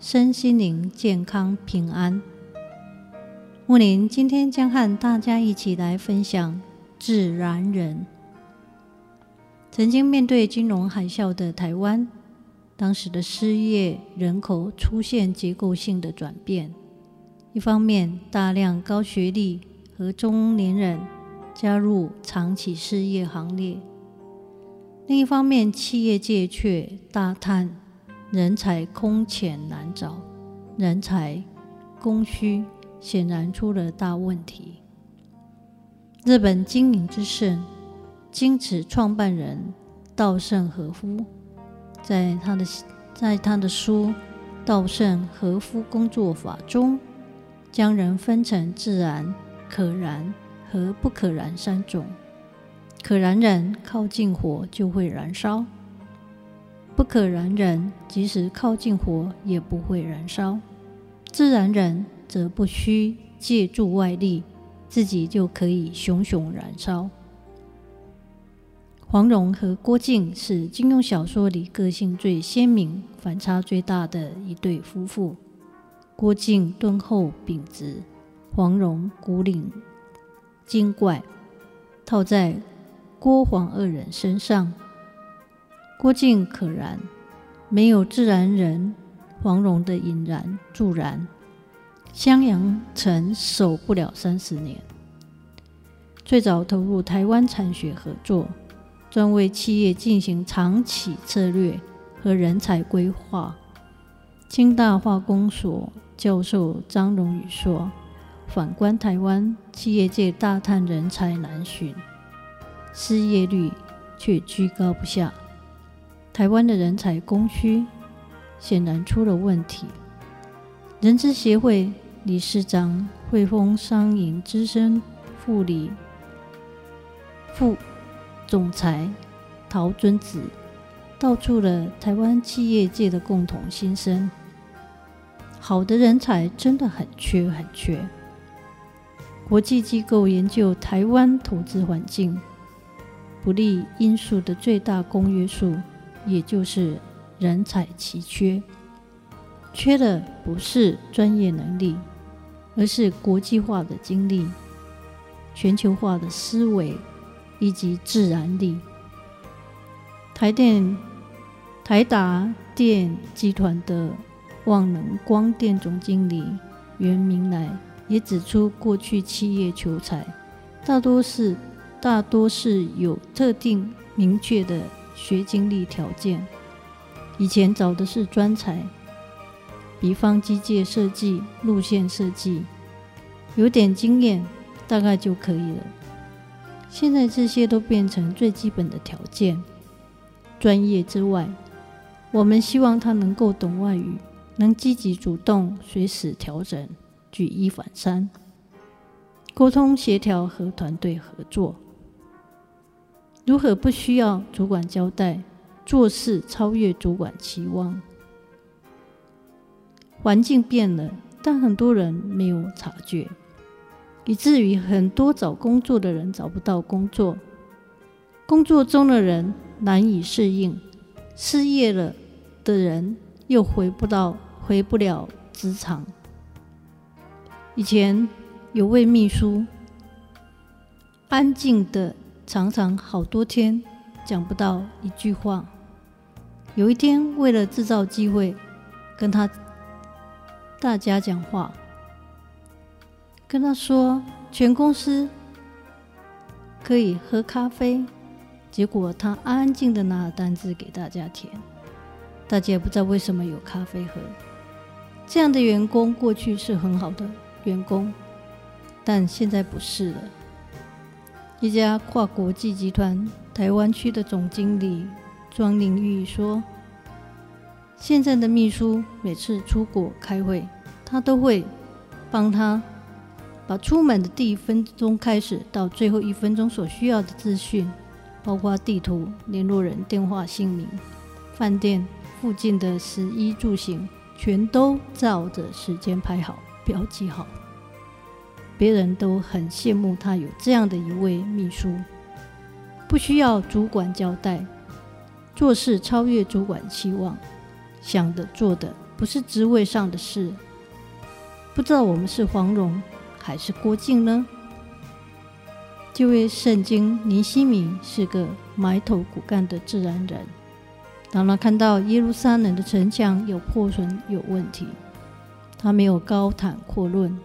身心灵健康平安。木林今天将和大家一起来分享自然人。曾经面对金融海啸的台湾，当时的失业人口出现结构性的转变。一方面，大量高学历和中年人加入长期失业行列。另一方面，企业界却大叹人才空前难找，人才供需显然出了大问题。日本经营之圣京瓷创办人稻盛和夫，在他的在他的书《稻盛和夫工作法》中，将人分成自然、可燃和不可燃三种。可燃人靠近火就会燃烧，不可燃人即使靠近火也不会燃烧。自然人则不需借助外力，自己就可以熊熊燃烧。黄蓉和郭靖是金庸小说里个性最鲜明、反差最大的一对夫妇。郭靖敦厚秉直，黄蓉古灵精怪，套在。郭黄二人身上，郭靖可燃，没有自然人黄蓉的引燃助燃，襄阳城守不了三十年。最早投入台湾产学合作，专为企业进行长期策略和人才规划。清大化工所教授张荣宇说：“反观台湾，企业界大叹人才难寻。”失业率却居高不下，台湾的人才供需显然出了问题。人资协会理事长、汇丰商银资深副理副总裁陶尊子道出了台湾企业界的共同心声：好的人才真的很缺很缺。国际机构研究台湾投资环境。不利因素的最大公约数，也就是人才奇缺。缺的不是专业能力，而是国际化的经历、全球化的思维以及自然力。台电、台达电集团的旺能光电总经理袁明来也指出，过去企业求才大多是。大多是有特定明确的学经历条件，以前找的是专才，比方机械设计、路线设计，有点经验大概就可以了。现在这些都变成最基本的条件。专业之外，我们希望他能够懂外语，能积极主动、随时调整、举一反三、沟通协调和团队合作。如何不需要主管交代，做事超越主管期望？环境变了，但很多人没有察觉，以至于很多找工作的人找不到工作，工作中的人难以适应，失业了的人又回不到，回不了职场。以前有位秘书，安静的。常常好多天讲不到一句话。有一天，为了制造机会跟他大家讲话，跟他说全公司可以喝咖啡，结果他安安静的拿了单子给大家填。大家也不知道为什么有咖啡喝。这样的员工过去是很好的员工，但现在不是了。一家跨国际集团台湾区的总经理庄玲玉说：“现在的秘书每次出国开会，他都会帮他把出门的第一分钟开始到最后一分钟所需要的资讯，包括地图、联络人、电话、姓名、饭店附近的食衣住行，全都照着时间排好、标记好。别人都很羡慕他有这样的一位秘书，不需要主管交代，做事超越主管期望，想的做的不是职位上的事。不知道我们是黄蓉还是郭靖呢？这位圣经尼西米是个埋头苦干的自然人，当他看到耶路撒冷的城墙有破损有问题，他没有高谈阔论。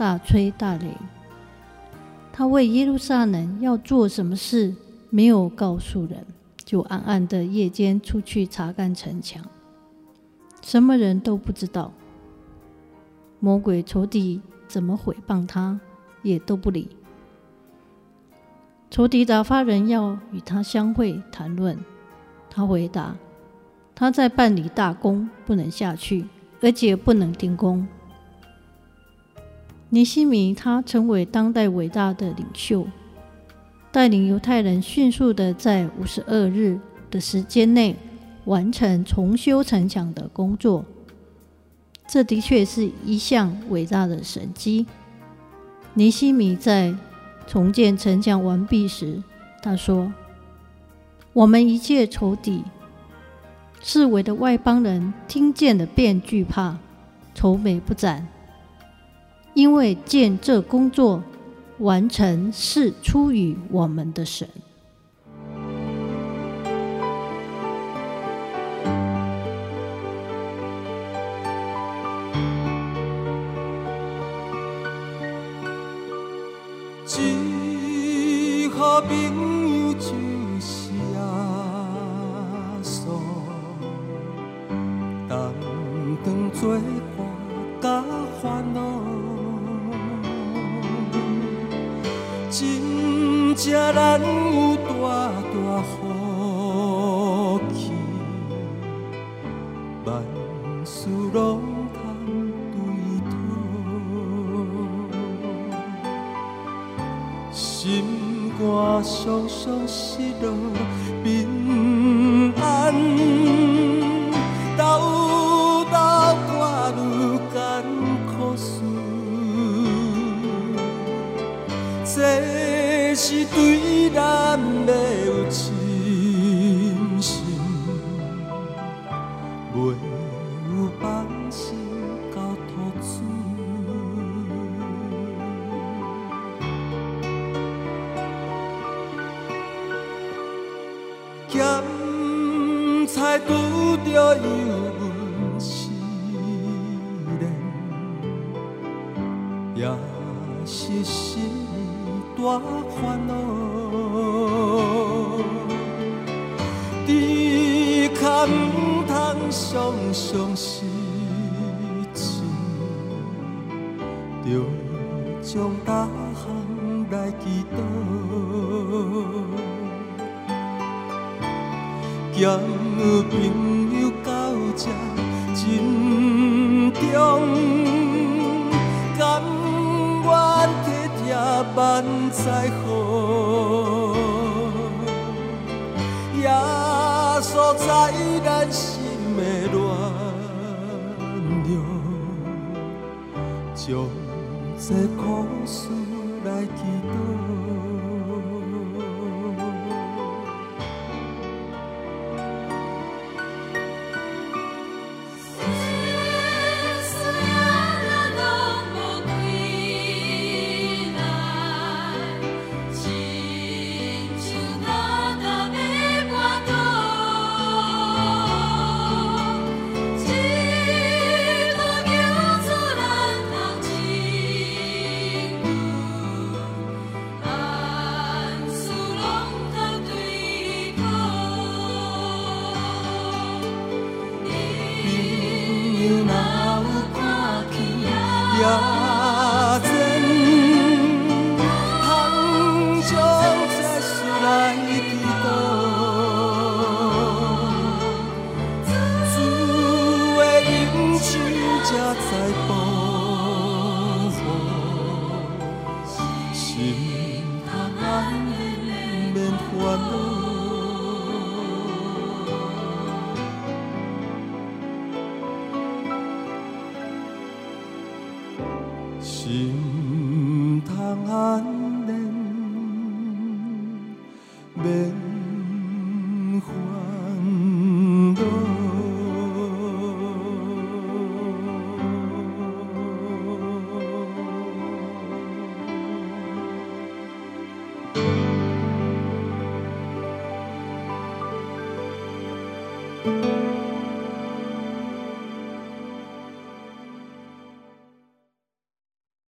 大吹大擂，他为耶路撒冷要做什么事没有告诉人，就暗暗的夜间出去查看城墙，什么人都不知道。魔鬼仇敌怎么毁谤他，也都不理。仇敌打发人要与他相会谈论，他回答：他在办理大功，不能下去，而且不能停工。尼西米，他成为当代伟大的领袖，带领犹太人迅速的在五十二日的时间内完成重修城墙的工作。这的确是一项伟大的神迹。尼西米在重建城墙完毕时，他说：“我们一切仇敌、四围的外邦人听见了便惧怕，愁眉不展。”因为见这工作完成是出于我们的神。一个朋友就万事拢通对讨，心肝伤伤失落平安，斗斗挂虑艰苦事。这是对咸菜拄着油温试炼，也是心。大烦恼，只可唔通伤伤心情，着将大项来祈祷，交朋友到这珍重，甘愿。万载好，耶稣在咱心的暖融，将这苦事